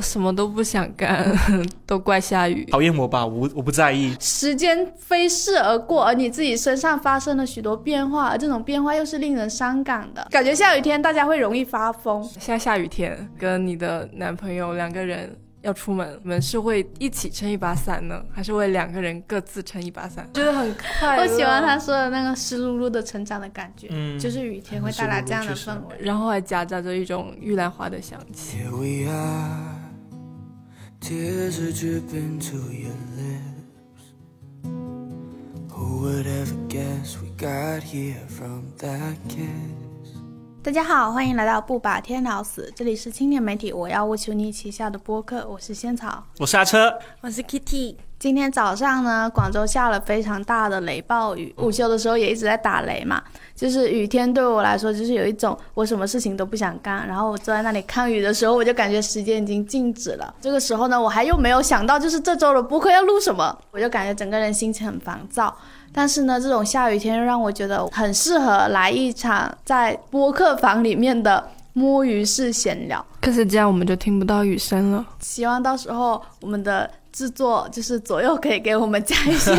什么都不想干，都怪下雨。讨厌我吧，我我不在意。时间飞逝而过，而你自己身上发生了许多变化，而这种变化又是令人伤感的。感觉下雨天大家会容易发疯。现在下雨天，跟你的男朋友两个人要出门，你们是会一起撑一把伞呢，还是会两个人各自撑一把伞？觉得很快乐。我喜欢他说的那个湿漉漉的成长的感觉，嗯就是雨天会带来这样的氛围。然后还夹杂着一种玉兰花的香气。Here we are, tears are dripping to your lips. Who would ever guess we got here from that kiss? 大家好，欢迎来到不把天聊死，这里是青年媒体我要务求你旗下的播客，我是仙草。我是阿车，我是 Kitty，今天早上呢，广州下了非常大的雷暴雨，午休的时候也一直在打雷嘛。就是雨天对我来说，就是有一种我什么事情都不想干，然后我坐在那里看雨的时候，我就感觉时间已经静止了。这个时候呢，我还又没有想到，就是这周的播客要录什么，我就感觉整个人心情很烦躁。但是呢，这种下雨天又让我觉得很适合来一场在播客房里面的摸鱼式闲聊。可是这样我们就听不到雨声了。希望到时候我们的制作就是左右可以给我们加一些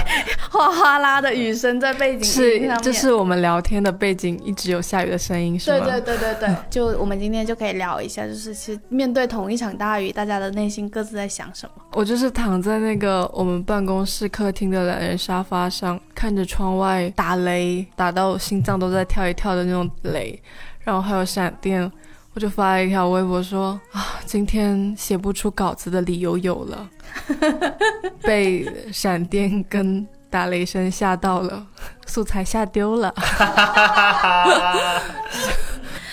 哗哗啦的雨声在背景是音上，面。这是我们聊天的背景，一直有下雨的声音，是吗？对对对对对，就我们今天就可以聊一下，就是其实面对同一场大雨，大家的内心各自在想什么。我就是躺在那个我们办公室客厅的懒人沙发上，看着窗外打雷，打到心脏都在跳一跳的那种雷，然后还有闪电，我就发了一条微博说啊，今天写不出稿子的理由有了，被闪电跟打雷声吓到了，素材吓丢了，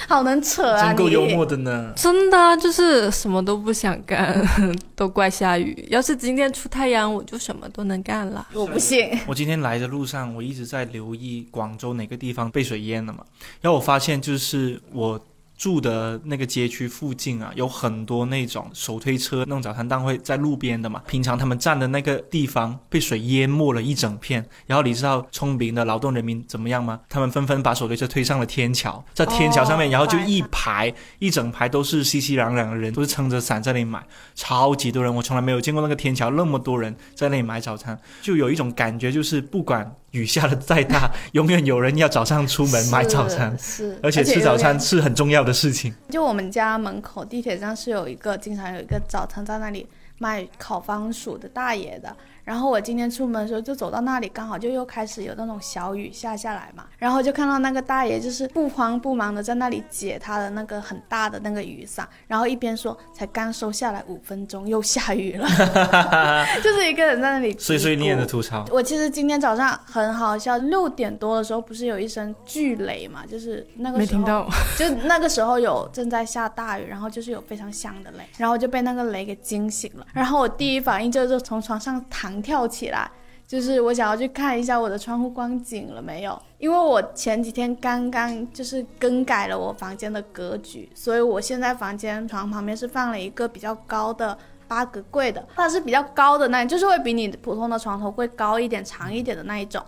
好能扯啊！真够幽默的呢。真的啊、就是什么都不想干，都怪下雨。要是今天出太阳，我就什么都能干了。我不信，我今天来的路上，我一直在留意广州哪个地方被水淹了嘛。然后我发现，就是我住的那个街区附近啊，有很多那种手推车、那种早餐档会在路边的嘛。平常他们站的那个地方被水淹没了一整片。然后你知道聪明的劳动人民怎么样吗？他们纷纷把手推车推上了天桥，在天桥上面，哦然后就一排一整排都是熙熙攘攘的人，都是撑着伞在那里买，超级多人。我从来没有见过那个天桥那么多人在那里买早餐，就有一种感觉，就是不管雨下的再大，永远有人要早上出门买早餐。是，而且吃早餐是很重要的事情。就我们家门口地铁站是有一个，经常有一个早餐在那里卖烤番薯的大爷的。然后我今天出门的时候就走到那里，刚好就又开始有那种小雨下下来嘛，然后就看到那个大爷就是不慌不忙的在那里解他的那个很大的那个雨伞，然后一边说才刚收下来五分钟又下雨了，就是一个人在那里碎碎念的吐槽，我其实今天早上很好笑，六点多的时候不是有一声巨雷嘛，就是那个时候没听到，就那个时候有正在下大雨，然后就是有非常响的雷，然后我就被那个雷给惊醒了，然后我第一反应就是从床上弹跳起来，就是我想要去看一下我的窗户光景了没有，因为我前几天刚刚就是更改了我房间的格局，所以我现在房间床旁边是放了一个比较高的。八格柜的，它是比较高的那，就是会比你普通的床头柜高一点、长一点的那一种。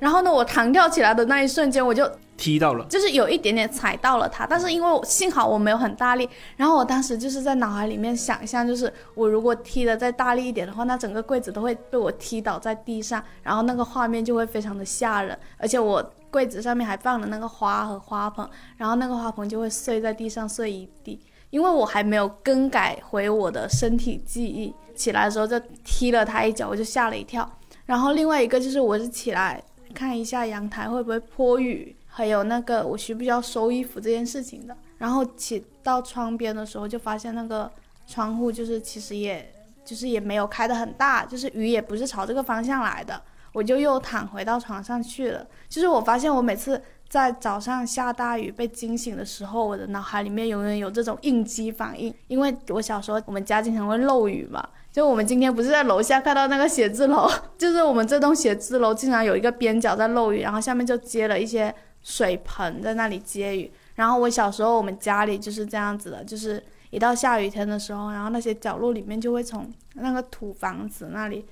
然后呢，我弹跳起来的那一瞬间，我就踢到了。就是有一点点踩到了它，但是因为幸好我没有很大力，然后我当时就是在脑海里面想象，就是我如果踢的再大力一点的话，那整个柜子都会被我踢倒在地上，然后那个画面就会非常的吓人，而且我柜子上面还放了那个花和花盆，然后那个花盆就会碎在地上碎一地，因为我还没有更改回我的身体记忆，起来的时候就踢了他一脚，我就吓了一跳，然后另外一个就是我是起来。看一下阳台会不会泼雨，还有那个我需不需要收衣服这件事情的。然后起到窗边的时候，就发现那个窗户就是其实也就是也没有开得很大，就是雨也不是朝这个方向来的。我就又躺回到床上去了。就是我发现我每次在早上下大雨被惊醒的时候，我的脑海里面永远有这种应激反应，因为我小时候我们家经常会漏雨嘛。就我们今天不是在楼下看到那个写字楼，就是我们这栋写字楼经常有一个边角在漏雨，然后下面就接了一些水盆在那里接雨。然后我小时候我们家里就是这样子的，就是一到下雨天的时候，然后那些角落里面就会从那个土房子那里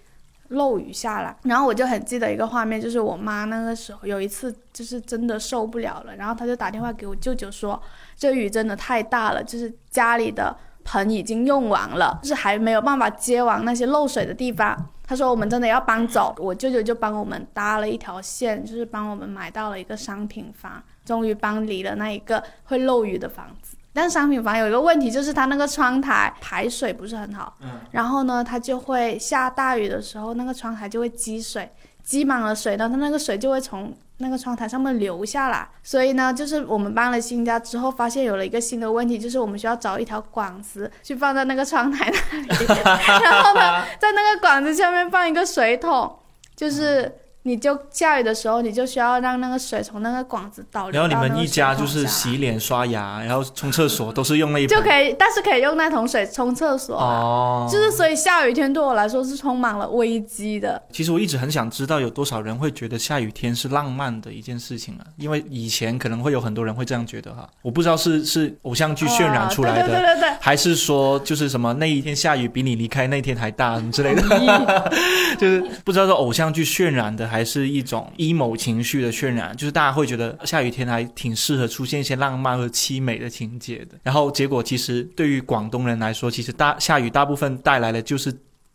漏雨下来。然后我就很记得一个画面，就是我妈那个时候有一次就是真的受不了了，然后她就打电话给我舅舅说，这雨真的太大了，就是家里的盆已经用完了，就是还没有办法接完那些漏水的地方。他说我们真的要搬走，我舅舅就帮我们搭了一条线，就是帮我们买到了一个商品房，终于搬离了那一个会漏雨的房子。但商品房有一个问题，就是它那个窗台排水不是很好，嗯，然后呢，它就会下大雨的时候，那个窗台就会积水，积满了水呢，它那个水就会从那个窗台上面留下了。所以呢，就是我们搬了新家之后，发现有了一个新的问题，就是我们需要找一条管子去放在那个窗台那里，然后呢，在那个管子下面放一个水桶，就是。你就下雨的时候，你就需要让那个水从那个管子倒流然后你们一家就是洗脸、刷牙，然后冲厕所都是用那一盆就可以，但是可以用那桶水冲厕所啊。哦。就是所以下雨天对我来说是充满了危机的。其实我一直很想知道有多少人会觉得下雨天是浪漫的一件事情啊，因为以前可能会有很多人会这样觉得哈，我不知道是是偶像剧渲染出来的，哦 对对对对对。还是说就是什么那一天下雨比你离开那天还大什么之类的，就是不知道是偶像剧渲染的，还是一种 emo 情绪的渲染，就是大家会觉得下雨天还挺适合出现一些浪漫和凄美的情节的。然后结果其实对于广东人来说，其实大下雨大部分带来的就是。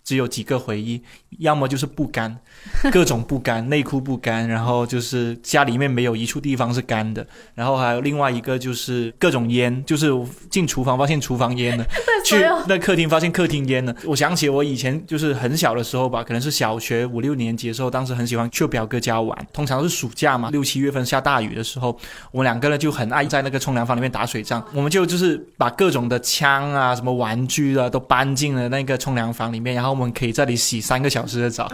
只有几个回忆，要么就是不干，各种不干，内裤不干，然后就是家里面没有一处地方是干的，然后还有另外一个就是各种烟，就是进厨房发现厨房烟了，去那客厅发现客厅烟了。我想起我以前就是很小的时候吧，可能是小学五六年级的时候，当时很喜欢去表哥家玩，通常是暑假嘛，六七月份下大雨的时候，我们两个呢就很爱在那个冲凉房里面打水仗，我们就就是把各种的枪啊、什么玩具啊都搬进了那个冲凉房里面，然后我们可以在里洗三个小时的澡。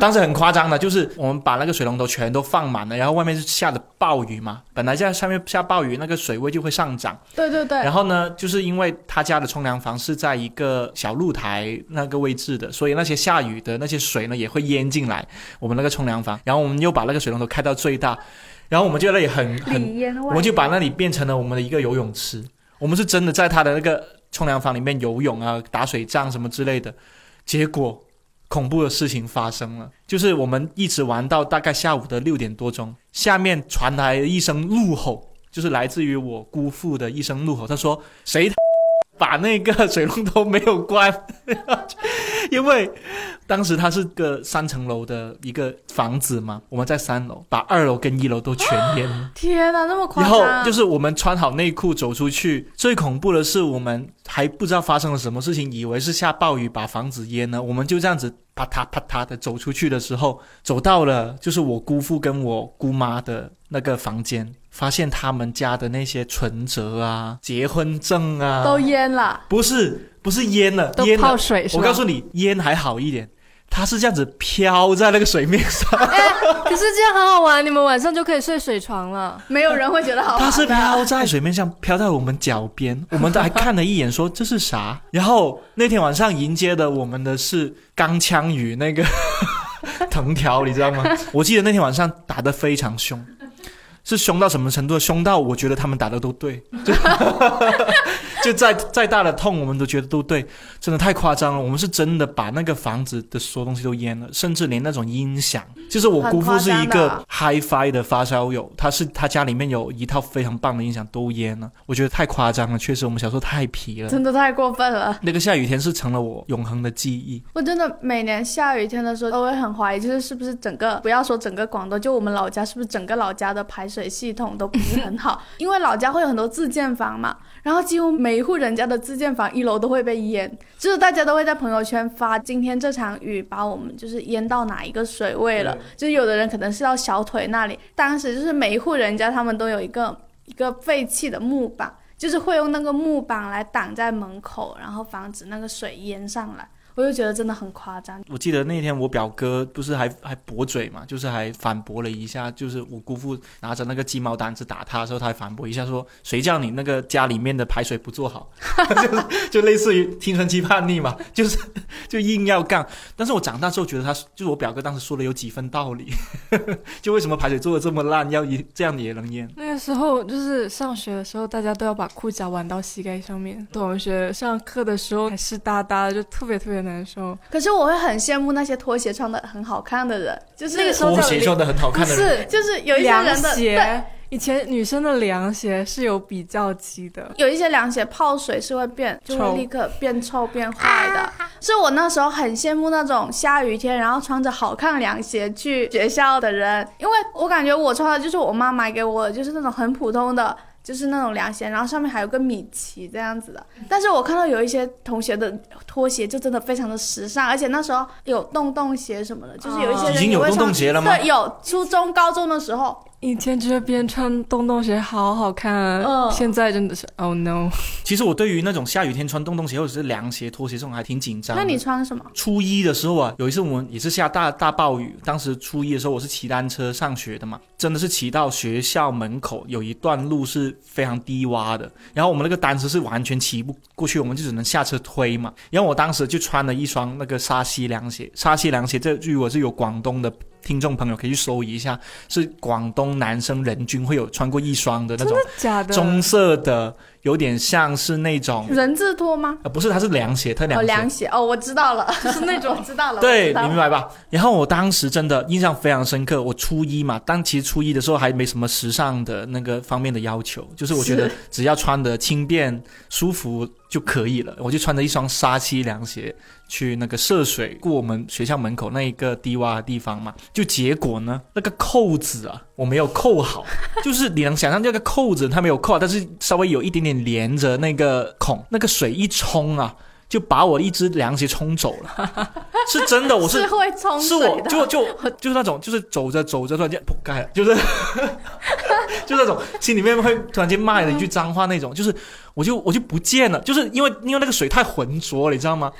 当时很夸张的，就是我们把那个水龙头全都放满了，然后外面是下的暴雨嘛，本来在上面下暴雨，那个水位就会上涨。对对对。然后呢，就是因为他家的冲凉房是在一个小露台那个位置的，所以那些下雨的那些水呢也会淹进来我们那个冲凉房。然后我们又把那个水龙头开到最大，然后我们就那里很很我们就把那里变成了我们的一个游泳池。我们是真的在他的那个冲凉房里面游泳啊、打水仗什么之类的。结果恐怖的事情发生了，就是我们一直玩到大概下午的六点多钟，下面传来一声怒吼，就是来自于我姑父的一声怒吼。他说：“谁把那个水龙头没有关？” 因为当时它是个三层楼的一个房子嘛，我们在三楼，把二楼跟一楼都全淹了。天哪，那么夸然张！后就是我们穿好内裤走出去，最恐怖的是我们还不知道发生了什么事情，以为是下暴雨把房子淹了，我们就这样子啪嗒啪嗒的走出去的时候，走到了就是我姑父跟我姑妈的那个房间，发现他们家的那些存折啊、结婚证啊都淹了。不是不是淹了，都淹。泡水是吧？我告诉你，淹还好一点，它是这样子飘在那个水面上。可是这样很好玩，你们晚上就可以睡水床了。没有人会觉得好玩。它是飘在水面上，飘在我们脚边，我们都还看了一眼，说这是啥？然后那天晚上迎接的我们的是钢枪与那个 藤条，你知道吗？我记得那天晚上打得非常凶，是凶到什么程度？凶到我觉得他们打的都对，就就再再大的痛，我们都觉得都对，真的太夸张了。我们是真的把那个房子的所有东西都淹了，甚至连那种音响，就是我姑父是一个 HiFi 的发烧友，他是他家里面有一套非常棒的音响都淹了，我觉得太夸张了。确实，我们小时候太皮了。真的太过分了。那个下雨天是成了我永恒的记忆。我真的每年下雨天的时候都会很怀疑，就是是不是整个不要说整个广东，就我们老家是不是整个老家的排水系统都不是很好？因为老家会有很多自建房嘛，然后几乎每一户人家的自建房一楼都会被淹，就是大家都会在朋友圈发今天这场雨把我们就是淹到哪一个水位了，就是有的人可能是到小腿那里，当时就是每一户人家他们都有一个一个废弃的木板。就是会用那个木板来挡在门口，然后防止那个水淹上来。我就觉得真的很夸张。我记得那天我表哥不是还还驳嘴嘛，就是还反驳了一下，就是我姑父拿着那个鸡毛掸子打他的时候，他还反驳一下说：“谁叫你那个家里面的排水不做好？” 就是就类似于青春期叛逆嘛，就是就硬要干。但是我长大之后觉得他就是我表哥当时说的有几分道理，就为什么排水做的这么烂，要一这样也能淹？那个时候就是上学的时候，大家都要把裤脚挽到膝盖上面。同学上课的时候还湿哒哒的，就特别特别难受。可是我会很羡慕那些拖鞋穿的很好看的人，就是那个时候拖鞋穿的很好看的人，是就是有一些人的对鞋，以前女生的凉鞋是有比较级的，有一些凉鞋泡水是会变，就会立刻变臭变坏的。是我那时候很羡慕那种下雨天，然后穿着好看凉鞋去学校的人，因为我感觉我穿的就是我妈买给我的，就是那种很普通的。就是那种凉鞋，然后上面还有个米奇这样子的。但是我看到有一些同学的拖鞋就真的非常的时尚，而且那时候有洞洞鞋什么的，就是有一些人已经有洞洞鞋了吗？对，有初中、高中的时候，以前觉得别人穿洞洞鞋好好看，嗯现在真的是 Oh no！其实我对于那种下雨天穿洞洞鞋或者是凉鞋、拖鞋这种还挺紧张。那你穿什么？初一的时候啊，有一次我们也是下大大暴雨，当时初一的时候我是骑单车上学的嘛，真的是骑到学校门口有一段路是非常低洼的，然后我们那个单车是完全骑不过去，我们就只能下车推嘛。然后我当时就穿了一双那个沙溪凉鞋，沙溪凉鞋这如果是有广东的。听众朋友可以去搜一下，是广东男生人均会有穿过一双的那种假的，棕色的，有点像是那种人字拖吗？呃不是，它是凉鞋，它凉。凉鞋哦，我知道了，就 是那种知道了，对，你明白吧？然后我当时真的印象非常深刻。我初一嘛，当其实初一的时候还没什么时尚的那个方面的要求，就是我觉得只要穿的轻便舒服就可以了。我就穿着一双沙溪凉鞋去那个涉水过我们学校门口那一个低洼的地方嘛，就结果呢，那个扣子啊，我没有扣好，就是你能想象这个扣子它没有扣好，但是稍微有一点点连着那个孔，那个水一冲啊。就把我一只凉鞋冲走了，是真的，我是 是会冲是我就就就是那种，就是走着走着突然间扑盖了，就是 就那种心里面会突然间骂了一句脏话那种，就是我就我就不见了，就是因为因为那个水太浑浊了，你知道吗？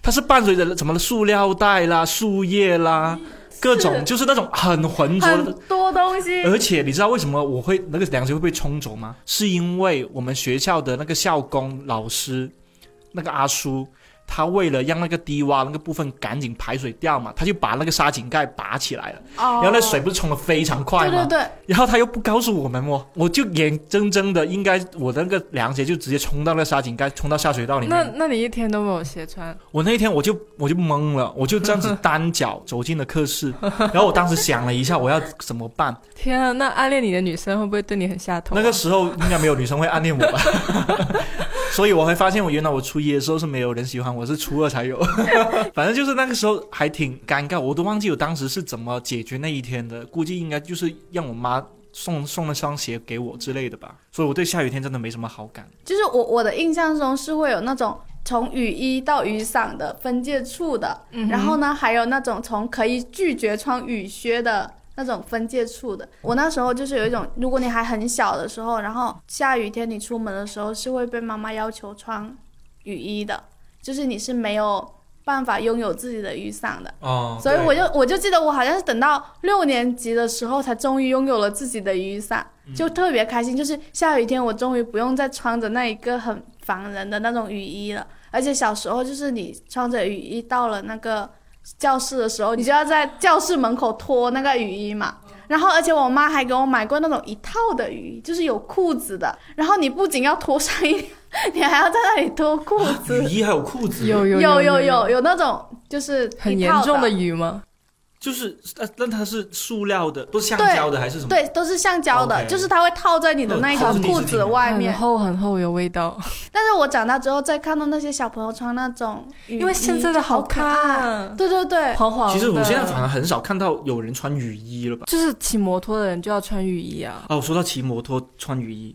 它是伴随着什么塑料袋啦、树叶啦，各种就是那种很浑浊的多东西。而且你知道为什么我会那个凉鞋会被冲走吗？是因为我们学校的那个校工老师，那个阿叔，他为了让那个低洼那个部分赶紧排水掉嘛，他就把那个沙井盖拔起来了，哦，然后那水不是冲的非常快吗？对对对，然后他又不告诉我们哦，我就眼睁睁的，应该我的那个凉鞋就直接冲到那个沙井盖，冲到下水道里面。那那你一天都没有鞋穿，我那一天我就我就懵了，我就这样子单脚走进了课室，然后我当时想了一下，我要怎么办？天啊！那暗恋你的女生会不会对你很下头啊、那个时候应该没有女生会暗恋我吧，所以我会发现我原来我初一的时候是没有人喜欢我，是初二才有。反正就是那个时候还挺尴尬，我都忘记我当时是怎么解决那一天的，估计应该就是让我妈送送了双鞋给我之类的吧。所以我对下雨天真的没什么好感。就是我我的印象中是会有那种从雨衣到雨伞的分界处的，嗯然后呢还有那种从可以拒绝穿雨靴的。那种分界处的，我那时候就是有一种，如果你还很小的时候，然后下雨天你出门的时候是会被妈妈要求穿雨衣的，就是你是没有办法拥有自己的雨伞的。哦所以我就我就记得我好像是等到六年级的时候才终于拥有了自己的雨伞，就特别开心。就是下雨天我终于不用再穿着那一个很烦人的那种雨衣了。而且小时候就是你穿着雨衣到了那个教室的时候，你就要在教室门口脱那个雨衣嘛。然后，而且我妈还给我买过那种一套的雨衣，就是有裤子的。然后你不仅要脱上衣，你还要在那里脱裤子。雨衣还有裤子，有有有有有有那种就是很严重的雨吗？就是呃，那它是塑料的，不是橡胶的还是什么？对，都是橡胶的就是它会套在你的那一条裤子的外面很。厚很厚，有味道。但是我长大之后再看到那些小朋友穿那种，因为现在的好。看，对对对，黄黄的。其实我现在反而很少看到有人穿雨衣了吧？就是骑摩托的人就要穿雨衣啊。哦，说到骑摩托穿雨衣，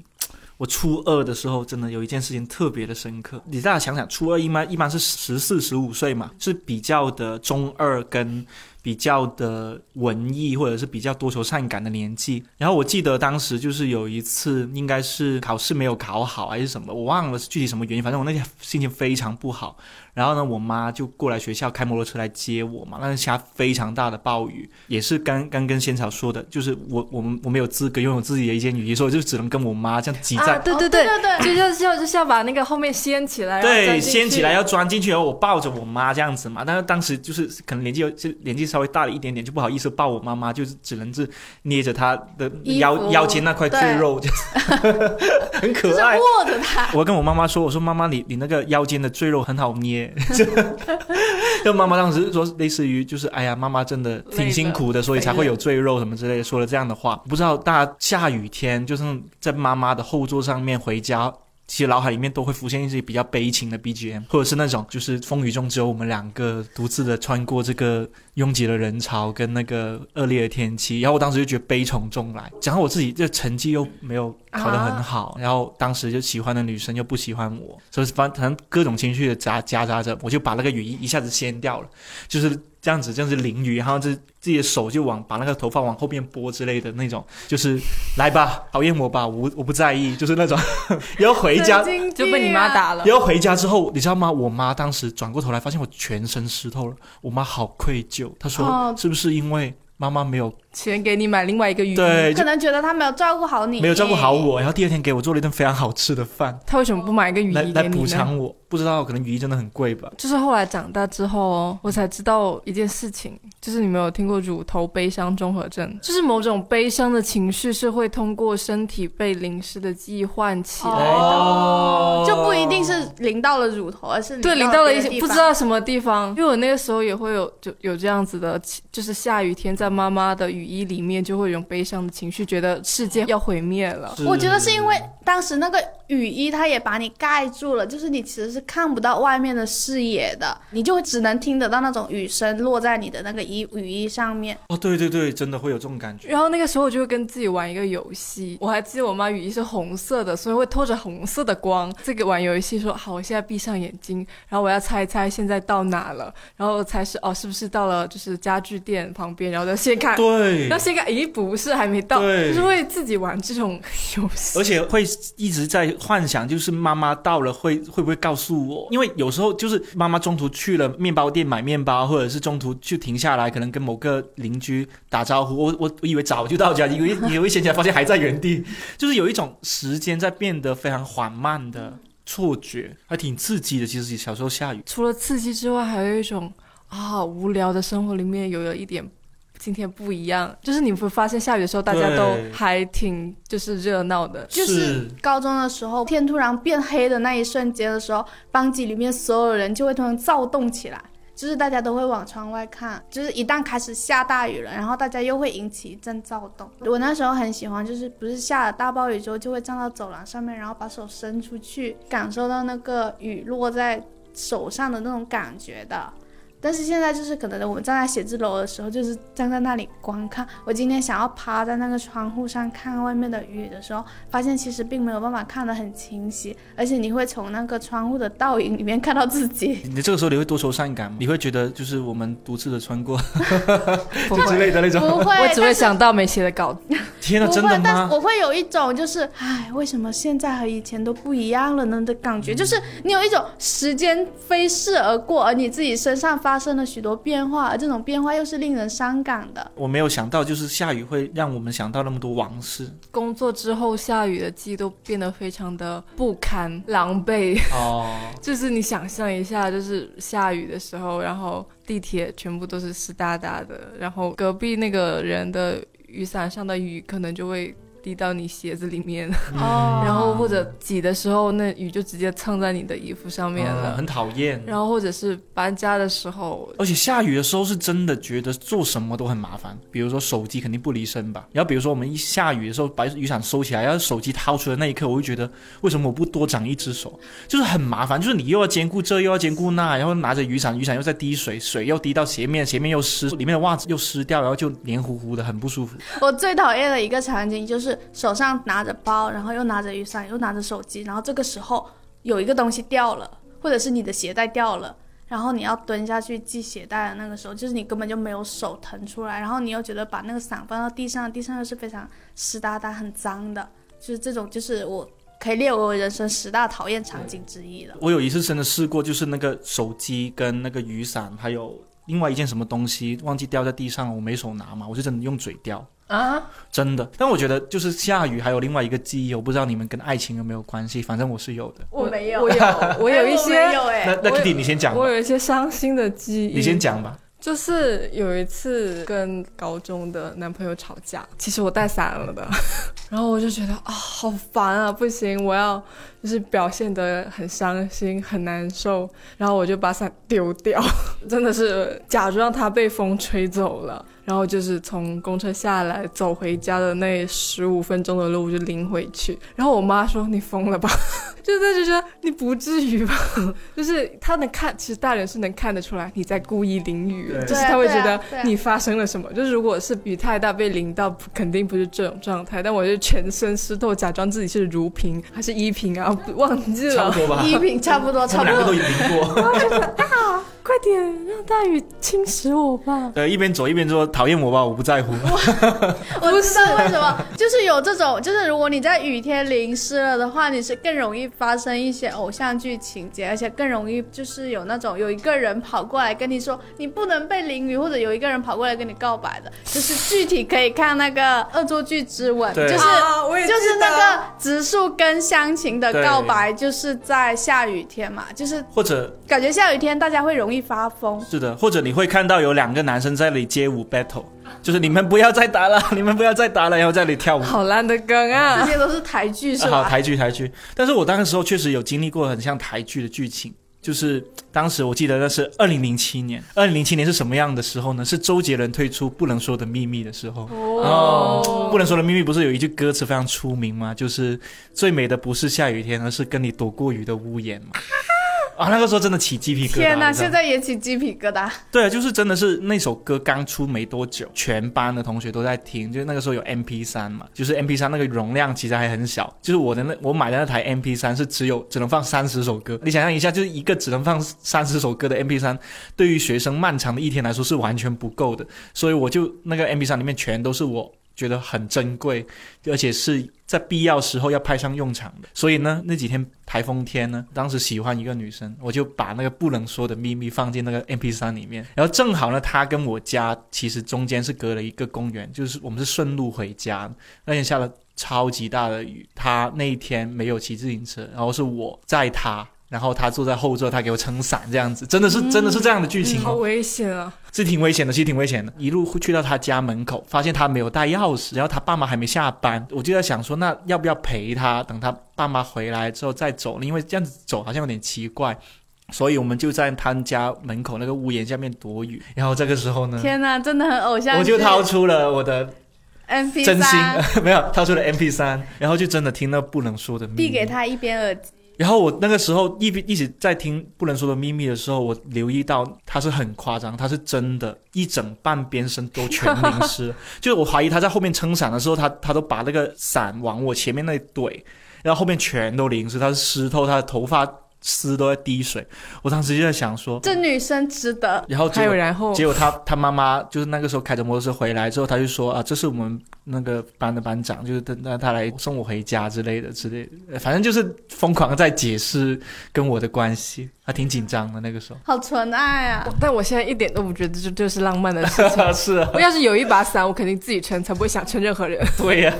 我初二的时候真的有一件事情特别的深刻。你大家想想，初二一般一般是十四十五岁嘛，是比较的中二跟比较的文艺或者是比较多愁善感的年纪。然后我记得当时就是有一次，应该是考试没有考好还是什么，我忘了是具体什么原因，反正我那天心情非常不好。然后呢，我妈就过来学校开摩托车来接我嘛。那是下非常大的暴雨，也是刚刚跟仙草说的，就是我我们我没有资格拥有自己的一件雨衣，所以我就只能跟我妈这样挤在。啊，对哦对对对对就是要就是要把那个后面掀起来，对，掀起来要钻进去，然后我抱着我妈这样子嘛。但是当时就是可能年纪有就年纪稍稍微大了一点点，就不好意思抱我妈妈，就是只能是捏着她的腰腰间那块赘肉，就 很就是可爱。握着她。我跟我妈妈说：“我说妈妈，你你那个腰间的赘肉很好捏。” 就妈妈当时说，类似于就是哎呀，妈妈真的挺辛苦的，所以才会有赘肉什么之类的，说了这样的话。不知道大家下雨天就是在妈妈的后座上面回家。其实脑海里面都会浮现一些比较悲情的 BGM，或者是那种就是风雨中只有我们两个独自的穿过这个拥挤的人潮跟那个恶劣的天气，然后我当时就觉得悲从中来，然后我自己这成绩又没有考得很好，然后当时就喜欢的女生又不喜欢我，所以反正各种情绪的夹夹杂着，我就把那个雨衣一下子掀掉了，就是这样子，这样子淋雨，然后这自己的手就往把那个头发往后面拨之类的那种，就是来吧，讨厌我吧，我我不在意，就是那种，然后回家。就被你妈打了。然后回家之后，你知道吗？我妈当时转过头来，发现我全身湿透了。我妈好愧疚，她说：“哦是不是因为妈妈没有钱给你买另外一个雨衣，对可能觉得她没有照顾好你，没有照顾好我？”然后第二天给我做了一顿非常好吃的饭，她为什么不买一个雨来来补？偿我。不知道，可能雨衣真的很贵吧？就是后来长大之后哦，我才知道一件事情，就是你没有听过乳头悲伤综合症，就是某种悲伤的情绪是会通过身体被淋湿的记忆唤起来的。哦就不一定是淋到了乳头，而是对，淋淋到了一些不知道什么地方，因为我那个时候也会有就有这样子的，就是下雨天在妈妈的雨衣里面就会有种悲伤的情绪，觉得世界要毁灭了。我觉得是因为当时那个雨衣它也把你盖住了，就是你其实是看不到外面的视野的，你就只能听得到那种雨声落在你的那个衣雨衣上面。哦，对对对，真的会有这种感觉。然后那个时候我就会跟自己玩一个游戏，我还记得我妈雨衣是红色的，所以会透着红色的光。这个玩游戏说好，我现在闭上眼睛，然后我要猜一猜现在到哪了，然后猜是哦是不是到了就是家具店旁边，然后就先看，对然后，先看，咦不是还没到，对就是会自己玩这种 游戏而。且会一直在幻想，就是妈妈到了会会不会告诉我？因为有时候就是妈妈中途去了面包店买面包，或者是中途就停下来，可能跟某个邻居打招呼。我我我以为早就到家，以为 以为想起来发现还在原地，就是有一种时间在变得非常缓慢的错觉，还挺刺激的。其实小时候下雨，除了刺激之外，还有一种啊无聊的生活里面有了一点。今天不一样，就是你会发现下雨的时候，大家都还挺就是热闹的，就是高中的时候，天突然变黑的那一瞬间的时候，班级里面所有人就会突然躁动起来，就是大家都会往窗外看，就是一旦开始下大雨了，然后大家又会引起一阵躁动。我那时候很喜欢，就是不是下了大暴雨之后，就会站到走廊上面，然后把手伸出去，感受到那个雨落在手上的那种感觉的。但是现在就是可能我们站在写字楼的时候，就是站在那里观看。我今天想要趴在那个窗户上看外面的雨的时候，发现其实并没有办法看得很清晰，而且你会从那个窗户的倒影里面看到自己。你这个时候你会多愁善感吗？你会觉得就是我们独自的穿过 不之，类的那种。不会，我只会想到没写的稿子。天哪，真的会，但是吗？我会有一种就是，唉，为什么现在和以前都不一样了呢的感觉，就是你有一种时间飞逝而过，而你自己身上发生了许多变化，而这种变化又是令人伤感的。我没有想到，就是下雨会让我们想到那么多往事。工作之后下雨的记忆都变得非常的不堪、狼狈。哦，就是你想象一下，就是下雨的时候，然后地铁全部都是湿哒哒的，然后隔壁那个人的雨伞上的雨可能就会滴到你鞋子里面，哦 然后或者挤的时候，那雨就直接蹭在你的衣服上面了。嗯很讨厌。然后或者是搬家的时候，而且下雨的时候是真的觉得做什么都很麻烦，比如说手机肯定不离身吧。然后比如说我们一下雨的时候把雨伞收起来，然后手机掏出来那一刻，我会觉得为什么我不多长一只手，就是很麻烦，就是你又要兼顾这又要兼顾那，然后拿着雨伞，雨伞又在滴水，水又滴到鞋面，鞋面又湿，里面的袜子又湿掉，然后就黏糊糊的，很不舒服。我最讨厌的一个场景就是手上拿着包，然后又拿着雨伞，又拿着手机，然后这个时候有一个东西掉了，或者是你的鞋带掉了，然后你要蹲下去系鞋带的那个时候，就是你根本就没有手腾出来，然后你又觉得把那个伞放到地上，地上又是非常湿哒哒、很脏的，就是这种，就是我可以列为我人生十大讨厌场景之一了。我有一次真的试过，就是那个手机跟那个雨伞，还有另外一件什么东西忘记掉在地上了，我没手拿嘛，我就真的用嘴叼。啊，真的，但我觉得就是下雨还有另外一个记忆，我不知道你们跟爱情有没有关系，反正我是有的。我没有我 有，我有一些，有哎那那我有 Kitty 你先讲吧我，有一些伤心的记忆。你先讲吧。就是有一次跟高中的男朋友吵架，其实我带伞了的，然后我就觉得啊、好烦啊，不行，我要就是表现得很伤心、很难受，然后我就把伞丢掉，真的是假装它被风吹走了。然后就是从公车下来走回家的那十五分钟的路就拎回去，然后我妈说你疯了吧，就是她就觉得你不至于吧，就是他能看，其实大人是能看得出来你在故意淋雨，就是他会觉得你发生了什么。就是如果是雨太大被淋到，肯定不是这种状态，但我就全身湿透，假装自己是如萍还是依萍啊，忘记了。差不多吧。依萍差不多，我差不多们两个都。已经过。快点让大雨侵蚀我吧！对，一边走一边说讨厌我吧，我不在乎。我知道为什么，就是有这种，就是如果你在雨天淋湿了的话，你是更容易发生一些偶像剧情节，而且更容易就是有那种有一个人跑过来跟你说你不能被淋雨，或者有一个人跑过来跟你告白的，就是具体可以看那个《恶作剧之吻》，就是。啊，就是那个植树跟湘琴的告白，就是在下雨天嘛，就是或者感觉下雨天大家会容易发疯。是的，或者你会看到有两个男生在那里街舞 battle，就是你们不要再打了，你们不要再打了，然后在那里跳舞。好烂的梗啊这啊！些都是台剧是啊好，吧？台剧台剧。但是我那个时候确实有经历过很像台剧的剧情，就是当时我记得那是二零零七年，二零零七年是什么样的时候呢？是周杰伦推出《不能说的秘密》的时候。哦，不能说的秘密不是有一句歌词非常出名吗？就是最美的不是下雨天，而是跟你躲过雨的屋檐嘛。啊，那个时候真的起鸡皮疙瘩。天哪，你知道吗现在也起鸡皮疙瘩。对啊，就是真的是那首歌刚出没多久，全班的同学都在听，就是那个时候有 MP 3嘛，就是 MP 3那个容量其实还很小，就是我的那我买的那台 MP 3是只有只能放三十首歌，你想象一下，就是一个只能放三十首歌的 MP 3对于学生漫长的一天来说是完全不够的，所以我就那个 MP 3里面全都是我觉得很珍贵，而且是在必要时候要派上用场的。所以呢，那几天台风天呢，当时喜欢一个女生，我就把那个不能说的秘密放进那个 MP 3里面，然后正好呢，她跟我家其实中间是隔了一个公园，就是我们是顺路回家。那天下了超级大的雨，她那一天没有骑自行车，然后是我载她。然后他坐在后座，他给我撑伞，这样子，真的是、真的是这样的剧情哦。好危险啊！是挺危险的，其实挺危险的。一路去到他家门口，发现他没有带钥匙，然后他爸妈还没下班，我就在想说，那要不要陪他，等他爸妈回来之后再走呢？因为这样子走好像有点奇怪，所以我们就在他家门口那个屋檐下面躲雨。然后这个时候呢，天哪，真的很偶像剧。我就掏出了我的 MP 真心，，没有掏出了 MP 3然后就真的听那不能说的秘密。递给他一边耳机。然后我那个时候一一直在听《不能说的秘密》的时候，我留意到他是很夸张，他是真的，一整半边身都全淋湿。就是我怀疑他在后面撑伞的时候，他他都把那个伞往我前面那里怼，然后后面全都淋湿，他是湿透，他的头发丝都在滴水。我当时就在想说，这女生值得。然后结果还有然后，结果她她妈妈就是那个时候开着摩托车回来之后，她就说啊，这是我们那个班的班长，就是等他他来送我回家之类的之类的，呃反正就是疯狂在解释跟我的关系，还挺紧张的那个时候。好纯爱啊！但我现在一点都不觉得这就是浪漫的事情。是啊，我要是有一把伞，我肯定自己撑，才不会想撑任何人。对呀、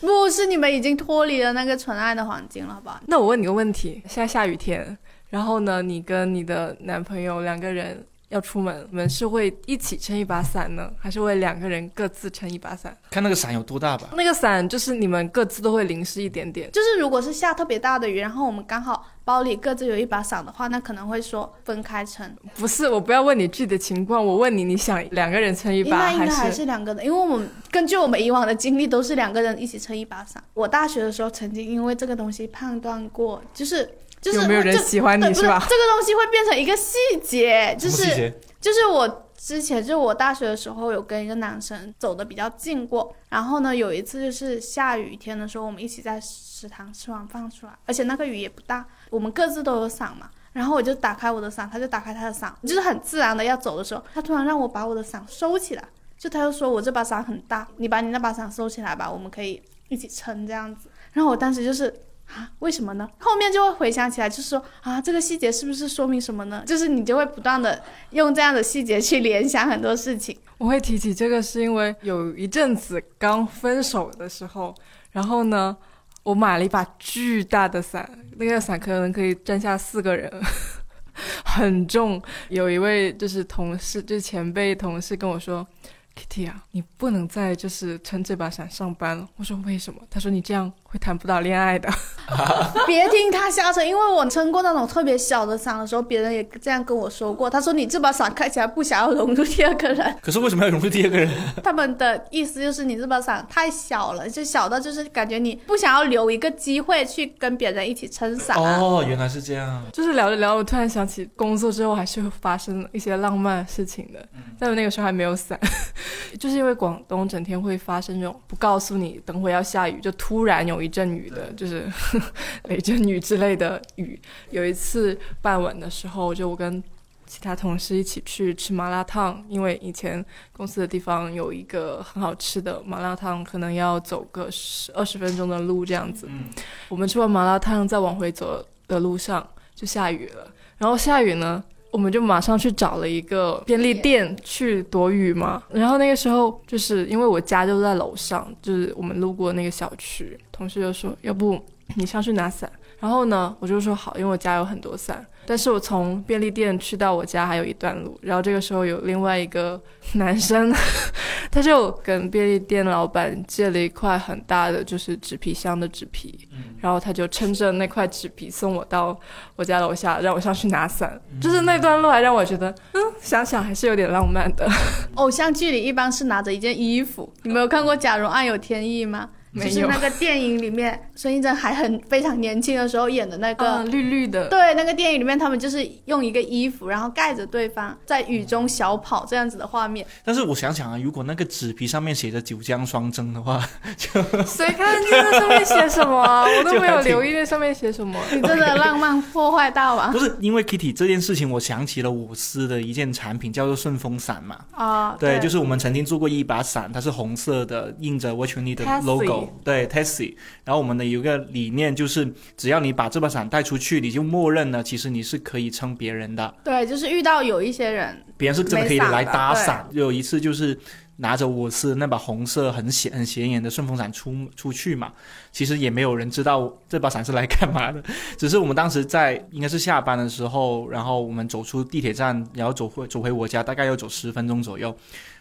不是你们已经脱离了那个纯爱的环境了吧？那我问你个问题：现在下雨天，然后呢，你跟你的男朋友两个人要出门，我们是会一起撑一把伞呢，还是会两个人各自撑一把伞？看那个伞有多大吧。那个伞就是你们各自都会淋湿一点点。就是如果是下特别大的雨，然后我们刚好包里各自有一把伞的话，那可能会说分开撑。不是，我不要问你具体的情况，我问你，你想两个人撑一把，那应该还是是两个人，因为我们根据我们以往的经历，都是两个人一起撑一把伞。我大学的时候曾经因为这个东西判断过，就是就是有没有人喜欢你是吧？这个东西会变成一个细节，就是？就是我之前就是我大学的时候有跟一个男生走的比较近过，然后呢有一次就是下雨天的时候，我们一起在食堂吃完饭出来，而且那个雨也不大，我们各自都有伞嘛。然后我就打开我的伞，他就打开他的伞，就是很自然的要走的时候，他突然让我把我的伞收起来，就他就说我这把伞很大，你把你那把伞收起来吧，我们可以一起撑这样子。然后我当时就是啊，为什么呢？后面就会回想起来，就是说啊，这个细节是不是说明什么呢？就是你就会不断的用这样的细节去联想很多事情。我会提起这个，是因为有一阵子刚分手的时候，然后呢，我买了一把巨大的伞，那个伞可能可以站下四个人。很重。有一位就是同事，就是前辈同事跟我说，Kitty 啊，你不能再就是撑这把伞上班了。我说为什么？他说你这样会谈不到恋爱的。别听他瞎扯，因为我撑过那种特别小的伞的时候，别人也这样跟我说过。他说你这把伞看起来不想要融入第二个人，可是为什么要融入第二个人？他们的意思就是你这把伞太小了，就小到就是感觉你不想要留一个机会去跟别人一起撑伞。哦，原来是这样。就是聊着聊着，我突然想起工作之后还是会发生一些浪漫的事情的。但我那个时候还没有伞，就是因为广东整天会发生这种不告诉你等会要下雨，就突然有一阵雨的，就是 雷阵雨之类的雨。有一次傍晚的时候，就我跟其他同事一起去吃麻辣烫，因为以前公司的地方有一个很好吃的麻辣烫，可能要走个十二十分钟的路这样子。嗯，我们吃完麻辣烫，再往回走的路上就下雨了。然后下雨呢，我们就马上去找了一个便利店去躲雨嘛。然后那个时候就是因为我家就在楼上，就是我们路过那个小区，同事就说：“要不你上去拿伞。”然后呢，我就说好，因为我家有很多伞。但是我从便利店去到我家还有一段路，然后这个时候有另外一个男生，他就跟便利店老板借了一块很大的就是纸皮箱的纸皮，然后他就撑着那块纸皮送我到我家楼下，让我上去拿伞。就是那段路还让我觉得，嗯，想想还是有点浪漫的。偶像剧里一般是拿着一件衣服，你没有看过《假如爱有天意》吗？就是那个电影里面，孙艺珍还很非常年轻的时候演的那个。嗯，绿绿的，对，那个电影里面，他们就是用一个衣服，然后盖着对方，在雨中小跑这样子的画面。但是我想想啊，如果那个纸皮上面写着“九江双蒸”的话，就 谁看得见那上面写什么啊？我都 没有留意那上面写什么。你真的浪漫破坏大王不是因为 Kitty 这件事情，我想起了我司的一件产品，叫做顺风伞嘛。啊！对，就是我们曾经做过一把伞，它是红色的，印着 Watch Me 的 Tessie 对 Tessie。然后我们的有一个理念就是，只要你把这把伞带出去，你就默认了，其实你是可以撑别人的，对，就是遇到有一些人，别人是真的可以来搭对伞。有一次就是拿着我是那把红色很显很显眼的顺风伞出出去嘛，其实也没有人知道这把伞是来干嘛的，只是我们当时在应该是下班的时候，然后我们走出地铁站，然后走回走回我家，大概要走十分钟左右，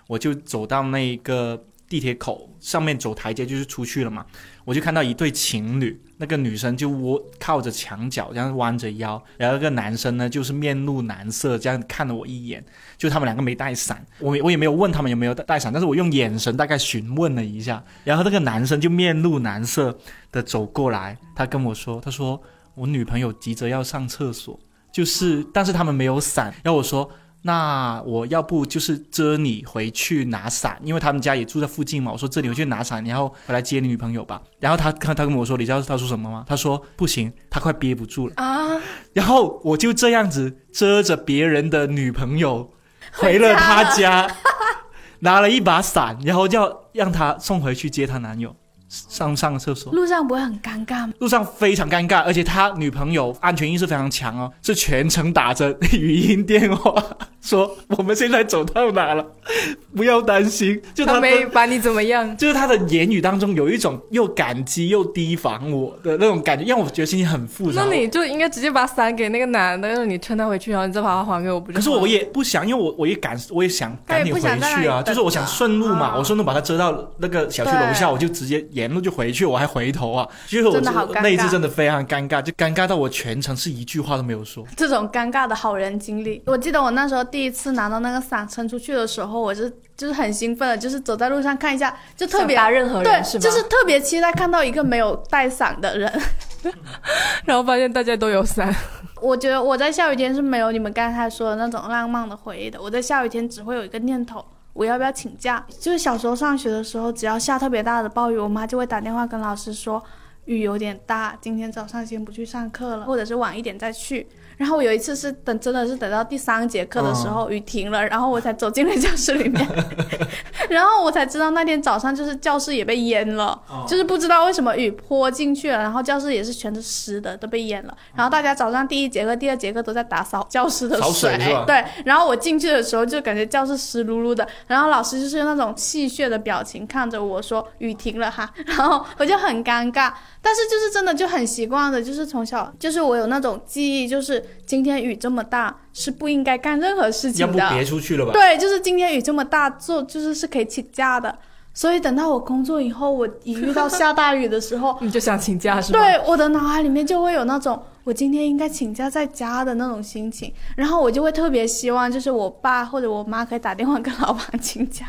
我就走到那个地铁口上面走台阶就是出去了嘛，我就看到一对情侣，那个女生就窝靠着墙角这样弯着腰，然后那个男生呢就是面露难色这样看了我一眼，就他们两个没带伞，我我也没有问他们有没有带伞，但是我用眼神大概询问了一下，然后那个男生就面露难色的走过来，他跟我说，他说我女朋友急着要上厕所，就是但是他们没有伞，然后我说。那我要不就是遮你回去拿伞，因为他们家也住在附近嘛。我说这里回去拿伞，然后回来接你女朋友吧。然后他他他跟我说，你知道他说什么吗？他说不行，他快憋不住了。啊，然后我就这样子遮着别人的女朋友回了他家，拿了一把伞，然后要让他送回去接她男友上上厕所。路上不会很尴尬吗？路上非常尴尬，而且他女朋友安全意识非常强哦，是全程打着语音电话说我们现在走到哪了，不要担心。就他他没把你怎么样？就是他的言语当中有一种又感激又提防我的那种感觉，让我觉得心情很复杂。那你就应该直接把伞给那个男的，让你劝他回去，然后你再把它还给我，不就？可是我也不想，因为我我也赶，我也想赶紧回去啊，就是我想顺路嘛，我顺路把他遮到那个小区楼下，我就直接沿路就回去，我还回头啊，就是我真的好尴尬那一次真的非常尴尬，就尴尬到我全程是一句话都没有说。这种尴尬的好人经历，我记得我那时候第一次拿到那个伞撑出去的时候，我就就是很兴奋的，就是走在路上看一下，就特别想搭任何人对，是就是特别期待看到一个没有带伞的人。然后发现大家都有伞，我觉得我在下雨天是没有你们刚才说的那种浪漫的回忆的。我在下雨天只会有一个念头，我要不要请假？就是小时候上学的时候，只要下特别大的暴雨，我妈就会打电话跟老师说，雨有点大，今天早上先不去上课了，或者是晚一点再去。然后我有一次是等真的是等到第三节课的时候，雨停了，然后我才走进了教室里面，然后我才知道那天早上就是教室也被淹了，哦就是不知道为什么雨泼进去了，然后教室也是全是湿的，都被淹了。然后大家早上第一节课、第二节课都在打扫教室的扫水对。然后我进去的时候就感觉教室湿漉漉的，然后老师就是用那种戏谑的表情看着我说：“雨停了哈。”然后我就很尴尬，但是就是真的就很习惯的，就是从小就是我有那种记忆，就是今天雨这么大是不应该干任何事情的。要不别出去了吧？对，就是今天雨这么大，做就是是可以请假的。所以等到我工作以后，我一遇到下大雨的时候，你就想请假是吧？对我的脑海里面就会有那种我今天应该请假在家的那种心情，然后我就会特别希望，就是我爸或者我妈可以打电话跟老板请假。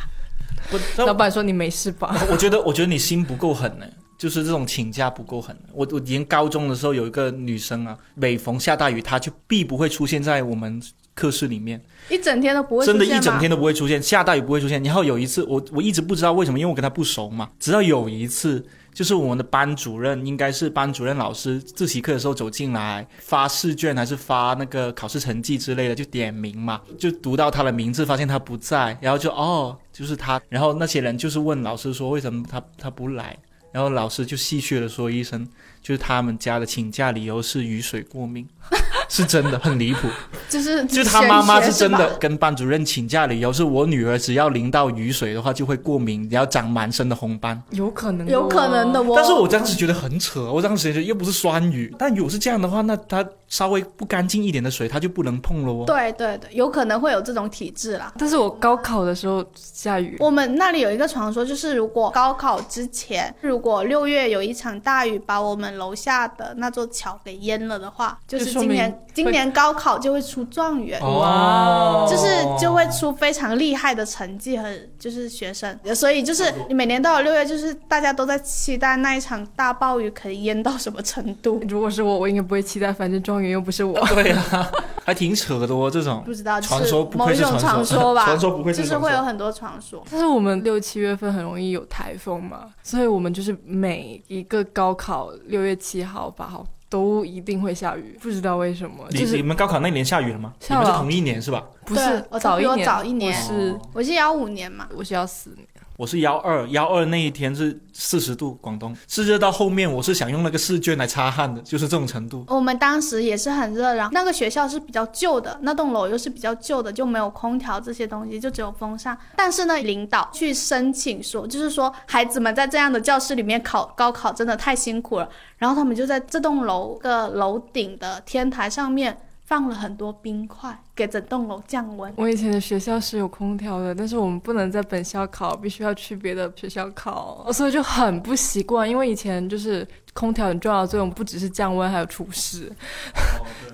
不，老板说你没事吧？我觉得，我觉得你心不够狠呢，就是这种请假不够狠。我我以前高中的时候有一个女生啊，每逢下大雨，她就必不会出现在我们课室里面，一整天都不会出真的，一整天都不会出现，下大雨不会出现。然后有一次，我我一直不知道为什么，因为我跟她不熟嘛。直到有一次，就是我们的班主任，应该是班主任老师自习课的时候走进来发试卷还是发那个考试成绩之类的，就点名嘛，就读到她的名字，发现她不在，然后就哦，就是她。然后那些人就是问老师说为什么她她不来，然后老师就戏谑的说一声，就是他们家的请假理由是雨水过敏。是真的很离谱，就是就他妈妈是真的跟班主任请假理由是我女儿只要淋到雨水的话就会过敏，然后长满身的红斑。有可能哦，有可能的哦。但是我当时觉得很扯，我当时觉得又不是酸雨，但如果是这样的话，那它稍微不干净一点的水它就不能碰了哦。对对对，有可能会有这种体质啦。但是我高考的时候下雨，我们那里有一个传说，就是如果高考之前，如果六月有一场大雨把我们楼下的那座桥给淹了的话，就是今年今年高考就会出状元。哇，就是就会出非常厉害的成绩和就是学生，所以就是你每年到了六月，就是大家都在期待那一场大暴雨可以淹到什么程度。如果是我，我应该不会期待，反正状元又不是我。对啊，还挺扯的哦，这种。不知道，传就是说不愧是某一种传说说吧，传说不愧就是是传说。会有很多传说。但是我们六七月份很容易有台风嘛，所以我们就是每一个高考六月七号、八号都一定会下雨，不知道为什么，你你就是你们高考那年下雨了吗？你下了们是同一年是吧？不是我早一年，早一年。我是我是幺五年嘛，我是幺四年，我是幺二幺二那一天是四十度，广东是热到后面我是想用那个试卷来擦汗的，就是这种程度。我们当时也是很热，然后那个学校是比较旧的，那栋楼又是比较旧的，就没有空调这些东西，就只有风扇。但是呢，领导去申请说，就是说孩子们在这样的教室里面考高考真的太辛苦了，然后他们就在这栋楼的楼顶的天台上面放了很多冰块，给整栋楼降温。我以前的学校是有空调的，但是我们不能在本校考，必须要去别的学校考，所以就很不习惯。因为以前就是空调很重要的作用，不只是降温，还有除湿。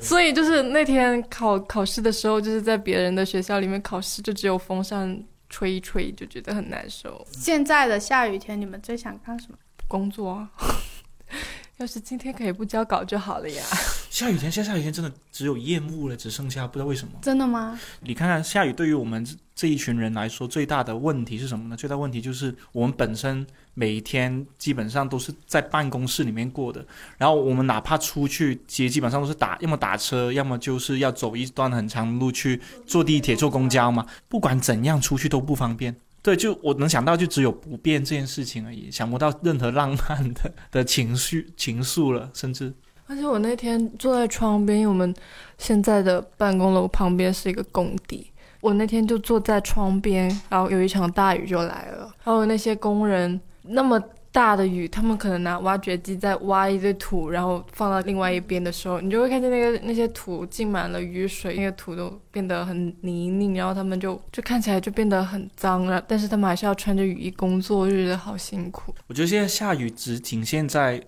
所以就是那天考考试的时候，就是在别人的学校里面考试，就只有风扇吹一吹，就觉得很难受。现在的下雨天，你们最想干什么？工作啊，要是今天可以不交稿就好了呀。下雨天，下下雨天真的只有夜幕了，只剩下不知道为什么。真的吗？你看看下雨对于我们这这一群人来说，最大的问题是什么呢？最大问题就是我们本身每一天基本上都是在办公室里面过的，然后我们哪怕出去，其实基本上都是打，要么打车，要么就是要走一段很长的路去坐地铁、坐公交嘛。不管怎样出去都不方便。对，就我能想到就只有不变这件事情而已，想不到任何浪漫的的情绪情愫了，甚至。而且我那天坐在窗边，因为我们现在的办公楼旁边是一个工地，我那天就坐在窗边，然后有一场大雨就来了，还有那些工人那么大的雨，他们可能拿挖掘机在挖一堆土，然后放到另外一边的时候，你就会看见那个那些土浸满了雨水，那个土都变得很泥泞，然后他们就就看起来就变得很脏了，但是他们还是要穿着雨衣工作，就觉得好辛苦。我觉得现在下雨只仅限在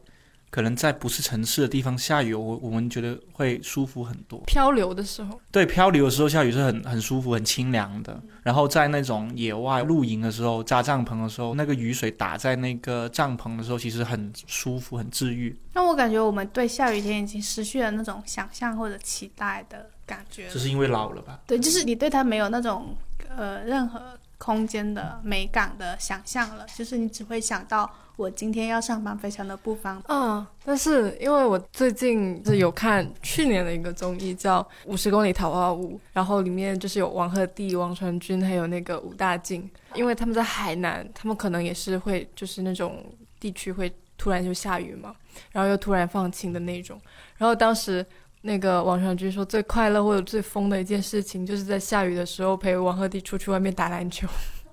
可能在不是城市的地方下雨，我我们觉得会舒服很多。漂流的时候，对，漂流的时候下雨是很很舒服、很清凉的。然后在那种野外露营的时候、扎帐篷的时候，那个雨水打在那个帐篷的时候，其实很舒服、很治愈。那我感觉我们对下雨天已经失去了那种想象或者期待的感觉了这。是因为老了吧？对，就是你对它没有那种呃任何空间的美感的想象了，就是你只会想到我今天要上班，非常的不方便。嗯，但是因为我最近是有看去年的一个综艺叫《五十公里桃花坞》，然后里面就是有王鹤棣、王传君还有那个武大靖，因为他们在海南，他们可能也是会就是那种地区会突然就下雨嘛，然后又突然放晴的那种，然后当时。那个王传君说，最快乐或者最疯的一件事情，就是在下雨的时候陪王鹤棣出去外面打篮球，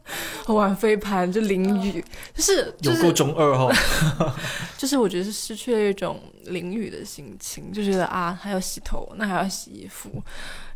玩飞盘，就淋雨，就是有够中二哦。就是我觉得是失去了一种淋雨的心情，就觉得啊，还要洗头，那还要洗衣服，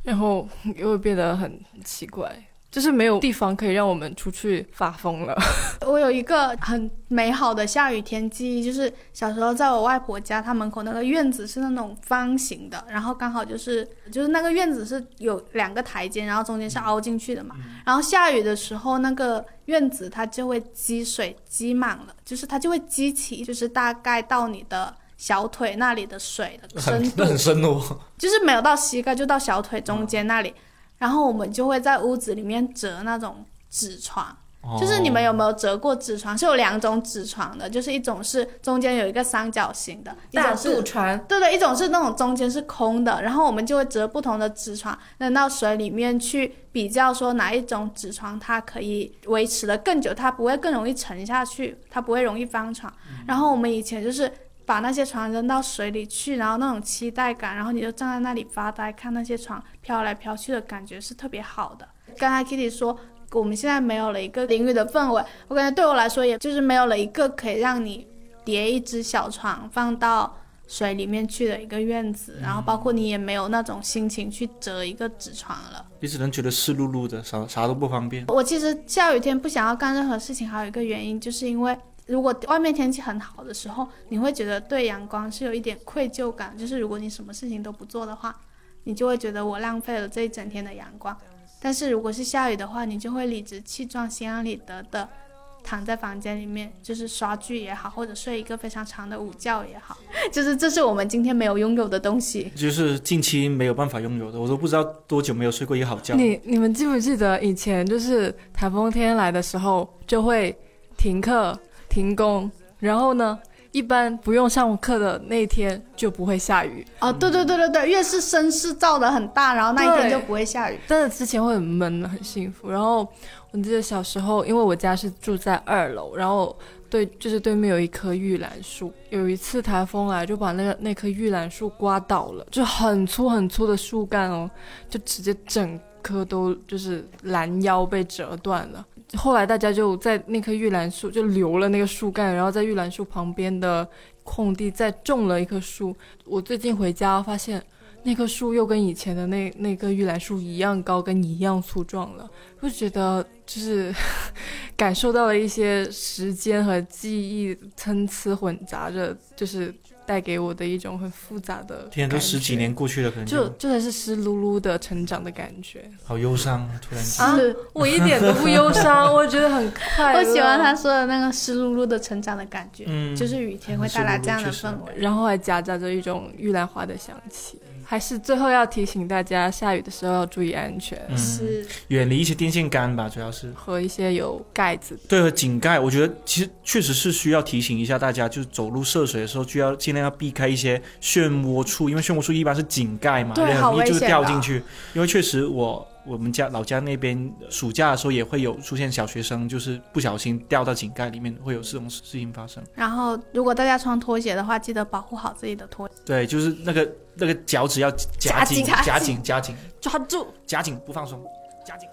然后又会变得很奇怪。就是没有地方可以让我们出去发疯了。我有一个很美好的下雨天记忆，就是小时候在我外婆家，她门口那个院子是那种方形的，然后刚好就是就是那个院子是有两个台阶，然后中间是凹进去的嘛。然后下雨的时候，那个院子它就会积水积满了，就是它就会积起，就是大概到你的小腿那里的水的深度，很深哦，就是没有到膝盖，就到小腿中间那里。然后我们就会在屋子里面折那种纸床，就是你们有没有折过纸床？是有两种纸床的，就是一种是中间有一个三角形的，一种是船，对对，一种是那种中间是空的。然后我们就会折不同的纸床，扔到水里面去比较，说哪一种纸床它可以维持的更久，它不会更容易沉下去，它不会容易翻船。然后我们以前就是。把那些船扔到水里去，然后那种期待感，然后你就站在那里发呆，看那些船飘来飘去的感觉是特别好的。刚才 Kitty 说我们现在没有了一个淋雨的氛围，我感觉对我来说也就是没有了一个可以让你叠一只小床放到水里面去的一个院子，然后包括你也没有那种心情去折一个纸床了。你只能觉得湿漉漉的，啥啥都不方便。我其实下雨天不想要干任何事情，还有一个原因就是因为。如果外面天气很好的时候，你会觉得对阳光是有一点愧疚感，就是如果你什么事情都不做的话，你就会觉得我浪费了这一整天的阳光。但是如果是下雨的话，你就会理直气壮、心安理得的躺在房间里面，就是刷剧也好，或者睡一个非常长的午觉也好，就是这是我们今天没有拥有的东西，就是近期没有办法拥有的。我都不知道多久没有睡过一个好觉。你你们记不记得以前就是台风天来的时候就会停课？停工，然后呢？一般不用上课的那天就不会下雨哦。对对对对对，越是声势造的很大，然后那一天就不会下雨。但是之前会很闷，很幸福。然后我记得小时候，因为我家是住在二楼，然后对，就是对面有一棵玉兰树。有一次台风来，就把那个那棵玉兰树刮倒了，就很粗很粗的树干哦，就直接整棵都就是拦腰被折断了。后来大家就在那棵玉兰树就留了那个树干，然后在玉兰树旁边的空地再种了一棵树。我最近回家发现，那棵树又跟以前的那那棵玉兰树一样高，跟一样粗壮了。就觉得就是感受到了一些时间和记忆参差混杂着，就是。带给我的一种很复杂的，天都十几年过去了，可能就就算是湿漉漉的成长的感觉，好忧伤，突然啊，我一点都不忧伤，我觉得很快乐。我喜欢他说的那个湿漉漉的成长的感觉，嗯，就是雨天会带来这样的氛围，然后还夹杂着一种玉兰花的香气。还是最后要提醒大家，下雨的时候要注意安全，是远离一些电线杆吧，主要是和一些有盖子。对，和井盖，我觉得其实确实是需要提醒一下大家，就是走路涉水的时候，就要尽量要避开一些漩涡处，因为漩涡处一般是井盖嘛，对，很容易就掉进去。因为确实我。我们家老家那边暑假的时候也会有出现小学生，就是不小心掉到井盖里面，会有这种事情发生。然后，如果大家穿拖鞋的话，记得保护好自己的拖。对，就是那个那个脚趾要夹紧，夹紧，夹紧，抓住，夹紧不放松，夹紧。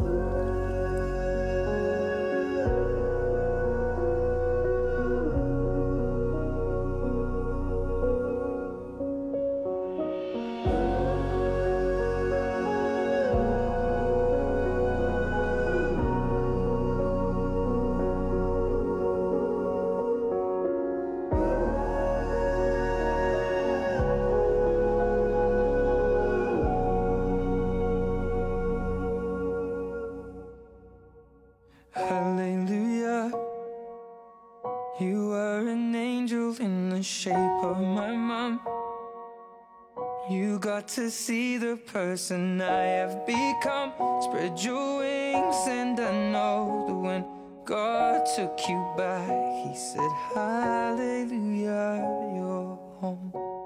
To see the person I have become. Spread your wings, and I know that when God took you back, He said, Hallelujah, you're home.